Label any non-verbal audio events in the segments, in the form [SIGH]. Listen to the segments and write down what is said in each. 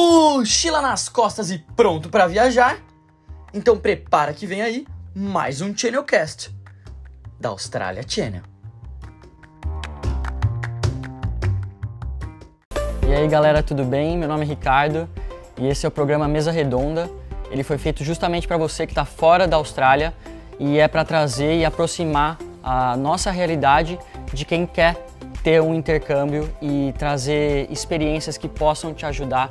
mochila nas costas e pronto para viajar? Então prepara que vem aí mais um Channelcast da Austrália Channel. E aí galera, tudo bem? Meu nome é Ricardo e esse é o programa Mesa Redonda. Ele foi feito justamente para você que está fora da Austrália e é para trazer e aproximar a nossa realidade de quem quer ter um intercâmbio e trazer experiências que possam te ajudar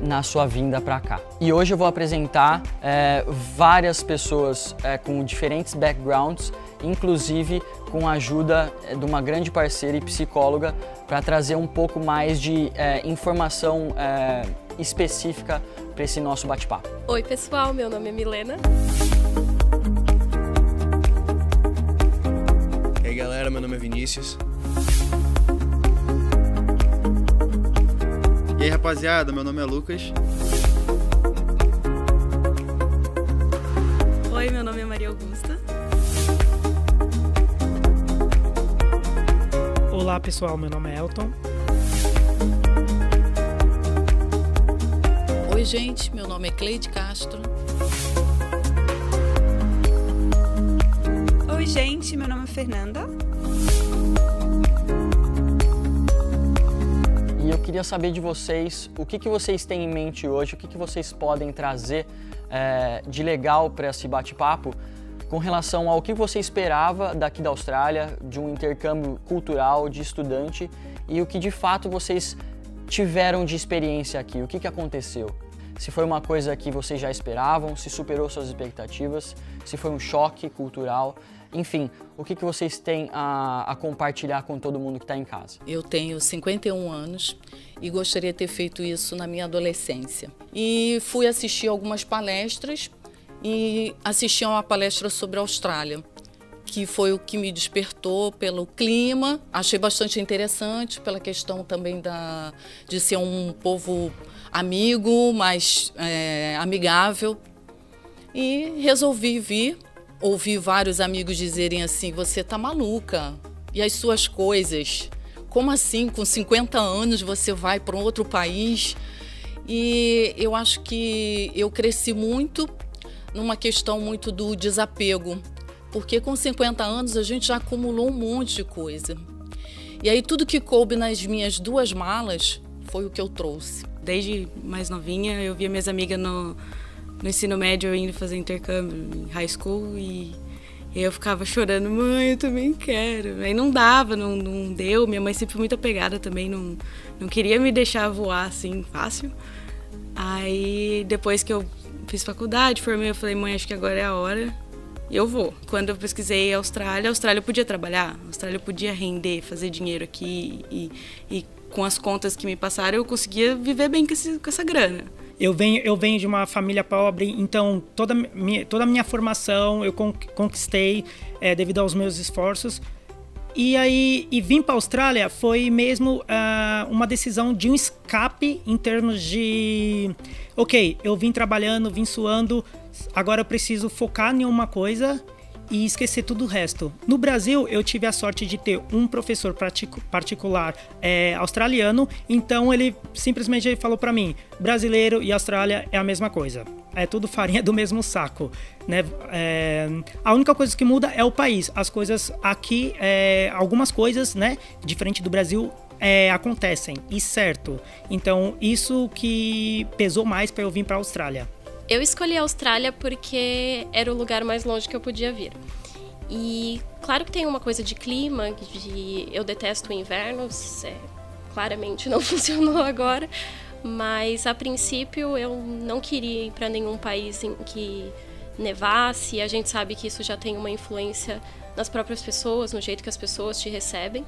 na sua vinda para cá. E hoje eu vou apresentar é, várias pessoas é, com diferentes backgrounds, inclusive com a ajuda é, de uma grande parceira e psicóloga para trazer um pouco mais de é, informação é, específica para esse nosso bate-papo. Oi pessoal, meu nome é Milena. E aí galera, meu nome é Vinícius. E aí rapaziada, meu nome é Lucas. Oi, meu nome é Maria Augusta. Olá pessoal, meu nome é Elton. Oi, gente, meu nome é Cleide Castro. Oi, gente, meu nome é Fernanda. E eu queria saber de vocês o que, que vocês têm em mente hoje, o que, que vocês podem trazer é, de legal para esse bate-papo com relação ao que você esperava daqui da Austrália, de um intercâmbio cultural, de estudante, e o que de fato vocês tiveram de experiência aqui, o que, que aconteceu. Se foi uma coisa que vocês já esperavam, se superou suas expectativas, se foi um choque cultural. Enfim, o que, que vocês têm a, a compartilhar com todo mundo que está em casa? Eu tenho 51 anos e gostaria de ter feito isso na minha adolescência. E fui assistir algumas palestras e assisti a uma palestra sobre a Austrália, que foi o que me despertou pelo clima. Achei bastante interessante pela questão também da, de ser um povo amigo, mais é, amigável. E resolvi vir ouvi vários amigos dizerem assim: você tá maluca. E as suas coisas? Como assim, com 50 anos você vai para um outro país? E eu acho que eu cresci muito numa questão muito do desapego, porque com 50 anos a gente já acumulou um monte de coisa. E aí tudo que coube nas minhas duas malas foi o que eu trouxe. Desde mais novinha eu via minhas amigas no, no ensino médio indo fazer intercâmbio em high school e, eu ficava chorando, mãe, eu também quero. Aí não dava, não, não deu. Minha mãe sempre muito apegada também, não, não queria me deixar voar assim fácil. Aí depois que eu fiz faculdade, formei, eu falei, mãe, acho que agora é a hora. E eu vou. Quando eu pesquisei a Austrália, a Austrália podia trabalhar, a Austrália podia render, fazer dinheiro aqui e, e com as contas que me passaram eu conseguia viver bem com, esse, com essa grana. Eu venho, eu venho de uma família pobre, então toda, minha, toda a minha formação eu conquistei é, devido aos meus esforços. E aí, e vim para a Austrália foi mesmo uh, uma decisão de um escape em termos de, ok, eu vim trabalhando, vim suando, agora eu preciso focar em uma coisa e esquecer tudo o resto. No Brasil, eu tive a sorte de ter um professor particular é, australiano, então ele simplesmente falou para mim: brasileiro e Austrália é a mesma coisa. É tudo farinha do mesmo saco, né? É, a única coisa que muda é o país. As coisas aqui, é, algumas coisas, né, diferente do Brasil, é, acontecem e certo. Então isso que pesou mais para eu vir para a Austrália. Eu escolhi a Austrália porque era o lugar mais longe que eu podia vir. E claro que tem uma coisa de clima, de eu detesto o inverno, é, claramente não [LAUGHS] funcionou agora, mas a princípio eu não queria ir para nenhum país em que nevasse, a gente sabe que isso já tem uma influência nas próprias pessoas, no jeito que as pessoas te recebem.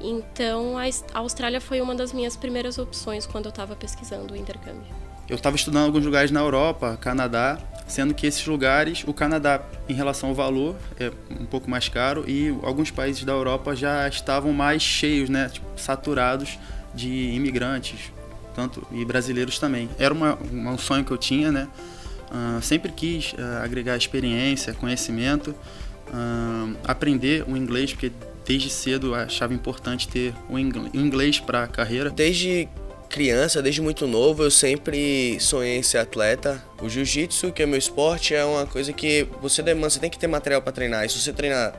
Então a Austrália foi uma das minhas primeiras opções quando eu estava pesquisando o intercâmbio. Eu estava estudando alguns lugares na Europa, Canadá, sendo que esses lugares, o Canadá, em relação ao valor, é um pouco mais caro e alguns países da Europa já estavam mais cheios, né, tipo, saturados de imigrantes, tanto e brasileiros também. Era uma, um sonho que eu tinha, né? Uh, sempre quis uh, agregar experiência, conhecimento, uh, aprender o inglês, porque desde cedo achava importante ter o inglês para a carreira. Desde criança, desde muito novo, eu sempre sonhei em ser atleta. O jiu-jitsu, que é meu esporte, é uma coisa que você demanda, você tem que ter material para treinar. E se você treinar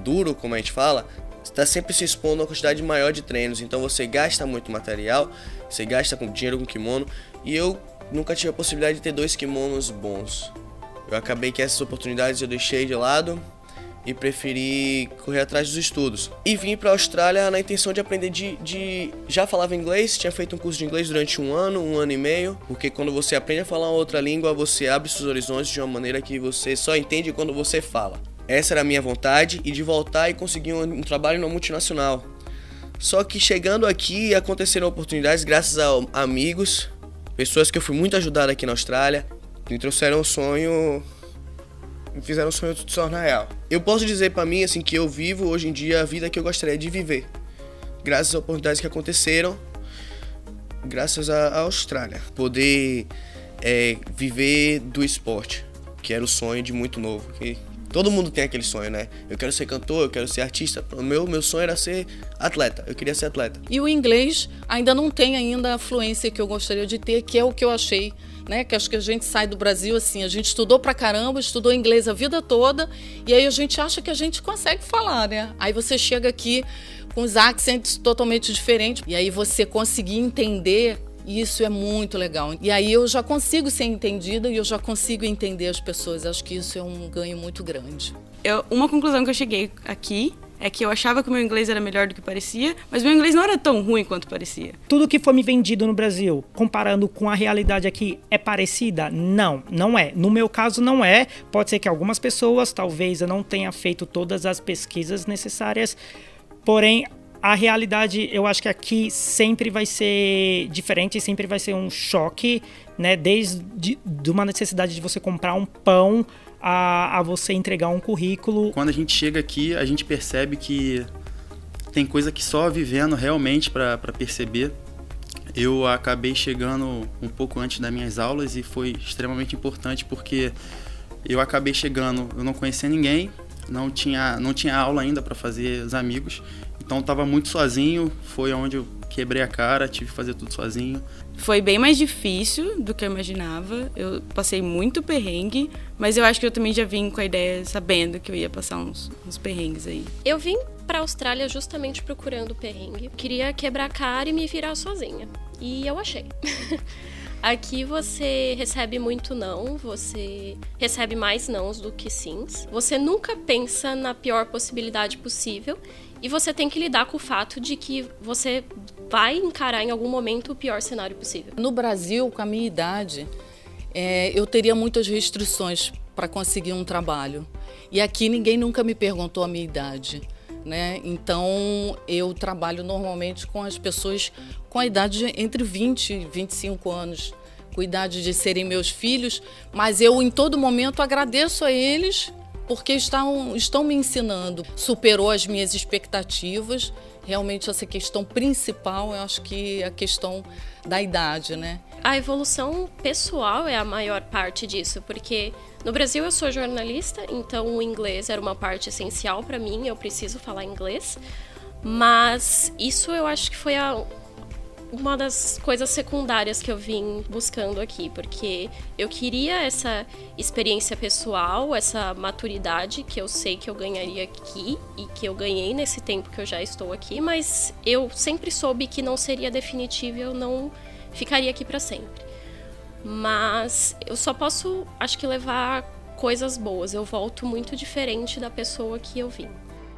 duro, como a gente fala, está sempre se expondo a uma quantidade maior de treinos. Então você gasta muito material, você gasta com dinheiro com kimono. E eu nunca tive a possibilidade de ter dois kimonos bons. Eu acabei que essas oportunidades eu deixei de lado e preferi correr atrás dos estudos. E vim para a Austrália na intenção de aprender de, de, Já falava inglês, tinha feito um curso de inglês durante um ano, um ano e meio, porque quando você aprende a falar outra língua, você abre seus horizontes de uma maneira que você só entende quando você fala. Essa era a minha vontade e de voltar e conseguir um, um trabalho numa multinacional. Só que chegando aqui aconteceram oportunidades graças a amigos, pessoas que eu fui muito ajudado aqui na Austrália, me trouxeram um sonho fizeram o sonho se tornar real. Eu posso dizer para mim assim que eu vivo hoje em dia a vida que eu gostaria de viver, graças às oportunidades que aconteceram, graças à Austrália, poder é, viver do esporte, que era o sonho de muito novo. Que todo mundo tem aquele sonho, né? Eu quero ser cantor, eu quero ser artista. O meu, meu sonho era ser atleta. Eu queria ser atleta. E o inglês ainda não tem ainda a fluência que eu gostaria de ter, que é o que eu achei né? Que acho que a gente sai do Brasil assim, a gente estudou pra caramba, estudou inglês a vida toda, e aí a gente acha que a gente consegue falar, né? Aí você chega aqui com os accents totalmente diferentes, e aí você conseguir entender isso é muito legal. E aí eu já consigo ser entendida e eu já consigo entender as pessoas. Acho que isso é um ganho muito grande. Eu, uma conclusão que eu cheguei aqui é que eu achava que o meu inglês era melhor do que parecia, mas meu inglês não era tão ruim quanto parecia. Tudo que foi me vendido no Brasil, comparando com a realidade aqui, é parecida? Não, não é. No meu caso, não é. Pode ser que algumas pessoas, talvez eu não tenha feito todas as pesquisas necessárias, porém a realidade, eu acho que aqui sempre vai ser diferente, sempre vai ser um choque, né? Desde de uma necessidade de você comprar um pão a, a você entregar um currículo. Quando a gente chega aqui, a gente percebe que tem coisa que só vivendo realmente para perceber. Eu acabei chegando um pouco antes das minhas aulas e foi extremamente importante porque eu acabei chegando, eu não conhecia ninguém, não tinha, não tinha aula ainda para fazer os amigos, então estava muito sozinho, foi onde eu quebrei a cara, tive que fazer tudo sozinho. Foi bem mais difícil do que eu imaginava. Eu passei muito perrengue, mas eu acho que eu também já vim com a ideia sabendo que eu ia passar uns, uns perrengues aí. Eu vim para a Austrália justamente procurando perrengue. Queria quebrar a cara e me virar sozinha. E eu achei. [LAUGHS] Aqui você recebe muito não, você recebe mais nãos do que sims. Você nunca pensa na pior possibilidade possível e você tem que lidar com o fato de que você vai encarar em algum momento o pior cenário possível. No Brasil, com a minha idade, é, eu teria muitas restrições para conseguir um trabalho. E aqui ninguém nunca me perguntou a minha idade. Né? Então eu trabalho normalmente com as pessoas com a idade entre 20 e 25 anos, com a idade de serem meus filhos, mas eu em todo momento agradeço a eles porque estão, estão me ensinando. Superou as minhas expectativas. Realmente, essa questão principal, eu acho que é a questão da idade, né? A evolução pessoal é a maior parte disso, porque no Brasil eu sou jornalista, então o inglês era uma parte essencial para mim, eu preciso falar inglês. Mas isso eu acho que foi a, uma das coisas secundárias que eu vim buscando aqui, porque eu queria essa experiência pessoal, essa maturidade que eu sei que eu ganharia aqui e que eu ganhei nesse tempo que eu já estou aqui, mas eu sempre soube que não seria definitivo, eu não ficaria aqui para sempre. Mas eu só posso, acho que levar coisas boas. Eu volto muito diferente da pessoa que eu vim.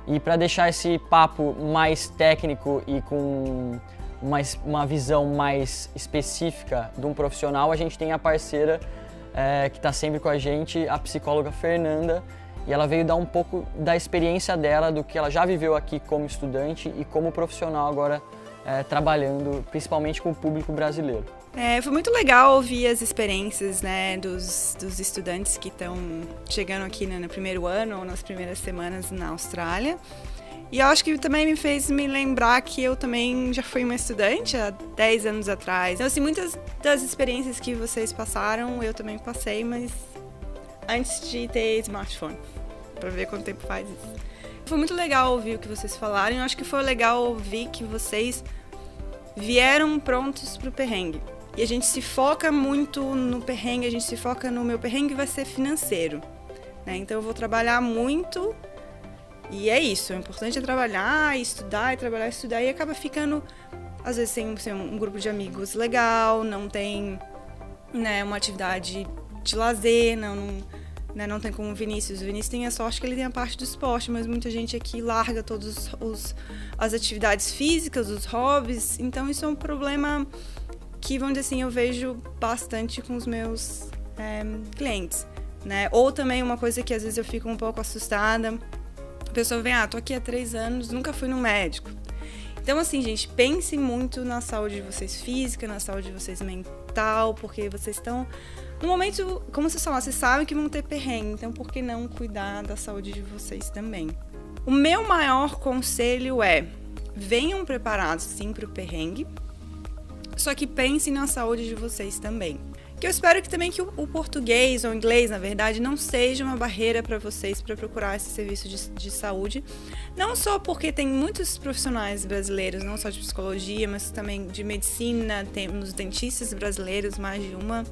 E para deixar esse papo mais técnico e com uma, uma visão mais específica de um profissional, a gente tem a parceira é, que está sempre com a gente, a psicóloga Fernanda, e ela veio dar um pouco da experiência dela, do que ela já viveu aqui como estudante e como profissional agora é, trabalhando, principalmente com o público brasileiro. É, foi muito legal ouvir as experiências né, dos, dos estudantes que estão chegando aqui no, no primeiro ano ou nas primeiras semanas na Austrália. E eu acho que também me fez me lembrar que eu também já fui uma estudante há 10 anos atrás. Então, assim, muitas das experiências que vocês passaram, eu também passei, mas antes de ter smartphone, para ver quanto tempo faz isso. Foi muito legal ouvir o que vocês falaram. Eu acho que foi legal ouvir que vocês vieram prontos para o perrengue. E a gente se foca muito no perrengue, a gente se foca no meu perrengue vai ser financeiro. Né? Então eu vou trabalhar muito e é isso. O importante é trabalhar, estudar, e trabalhar, estudar e acaba ficando, às vezes, sem, sem um grupo de amigos legal, não tem né, uma atividade de lazer, não, né, não tem como o Vinícius. O Vinícius tem a sorte que ele tem a parte do esporte, mas muita gente aqui larga todas as atividades físicas, os hobbies. Então isso é um problema que, vamos dizer assim, eu vejo bastante com os meus é, clientes. Né? Ou também uma coisa que às vezes eu fico um pouco assustada. Pessoa vem, ah, tô aqui há três anos, nunca fui no médico. Então, assim, gente, pense muito na saúde de vocês física, na saúde de vocês mental, porque vocês estão. No momento, como vocês falam, vocês sabem que vão ter perrengue, então por que não cuidar da saúde de vocês também? O meu maior conselho é: venham preparados sim para o perrengue, só que pensem na saúde de vocês também. Que eu espero que também que o, o português ou inglês, na verdade, não seja uma barreira para vocês para procurar esse serviço de, de saúde. Não só porque tem muitos profissionais brasileiros, não só de psicologia, mas também de medicina, temos dentistas brasileiros, mais de uma.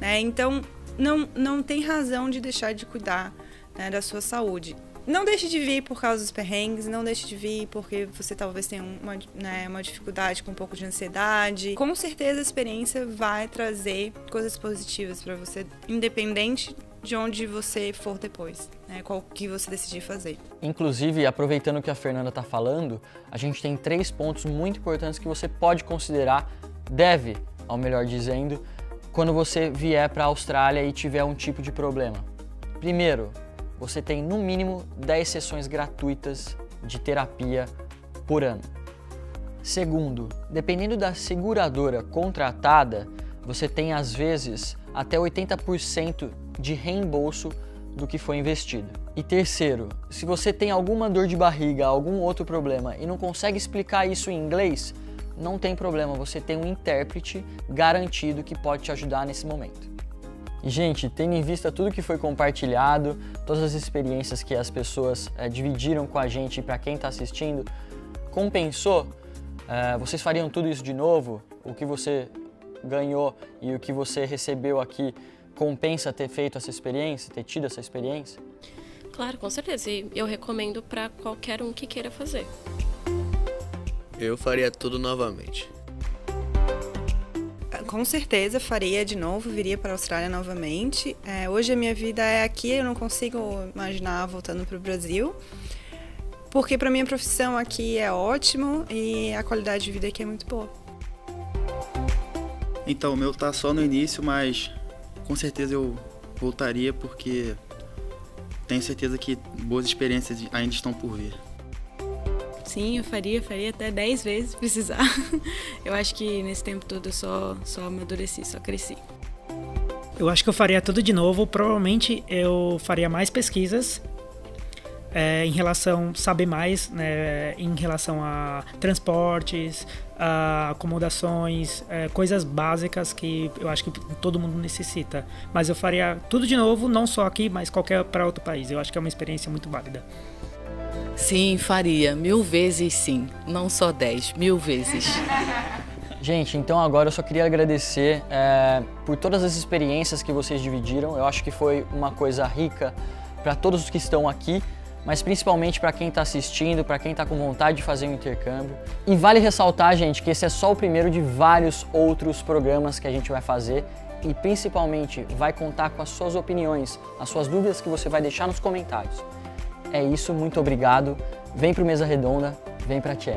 Né? Então, não, não tem razão de deixar de cuidar né, da sua saúde. Não deixe de vir por causa dos perrengues, não deixe de vir porque você talvez tenha uma, né, uma dificuldade com um pouco de ansiedade. Com certeza a experiência vai trazer coisas positivas para você, independente de onde você for depois, né, qual que você decidir fazer. Inclusive, aproveitando o que a Fernanda está falando, a gente tem três pontos muito importantes que você pode considerar, deve, ao melhor dizendo, quando você vier para a Austrália e tiver um tipo de problema. Primeiro, você tem no mínimo 10 sessões gratuitas de terapia por ano. Segundo, dependendo da seguradora contratada, você tem às vezes até 80% de reembolso do que foi investido. E terceiro, se você tem alguma dor de barriga, algum outro problema e não consegue explicar isso em inglês, não tem problema, você tem um intérprete garantido que pode te ajudar nesse momento. E, gente, tendo em vista tudo que foi compartilhado, todas as experiências que as pessoas é, dividiram com a gente e para quem está assistindo, compensou? É, vocês fariam tudo isso de novo? O que você ganhou e o que você recebeu aqui compensa ter feito essa experiência, ter tido essa experiência? Claro, com certeza. E eu recomendo para qualquer um que queira fazer. Eu faria tudo novamente com certeza faria de novo, viria para a Austrália novamente. É, hoje a minha vida é aqui, eu não consigo imaginar voltando para o Brasil, porque para minha profissão aqui é ótimo e a qualidade de vida aqui é muito boa. Então, o meu tá só no início, mas com certeza eu voltaria porque tenho certeza que boas experiências ainda estão por vir. Sim, eu faria, faria até 10 vezes se precisar. [LAUGHS] Eu acho que nesse tempo todo eu só, só amadureci, só cresci. Eu acho que eu faria tudo de novo. Provavelmente eu faria mais pesquisas é, em relação saber mais né, em relação a transportes, a acomodações, é, coisas básicas que eu acho que todo mundo necessita. Mas eu faria tudo de novo, não só aqui, mas qualquer para outro país. Eu acho que é uma experiência muito válida. Sim, faria. Mil vezes sim. Não só dez, mil vezes. Gente, então agora eu só queria agradecer é, por todas as experiências que vocês dividiram. Eu acho que foi uma coisa rica para todos os que estão aqui, mas principalmente para quem está assistindo, para quem está com vontade de fazer um intercâmbio. E vale ressaltar, gente, que esse é só o primeiro de vários outros programas que a gente vai fazer e principalmente vai contar com as suas opiniões, as suas dúvidas que você vai deixar nos comentários. É isso, muito obrigado. Vem pro Mesa Redonda, vem pra Tchê.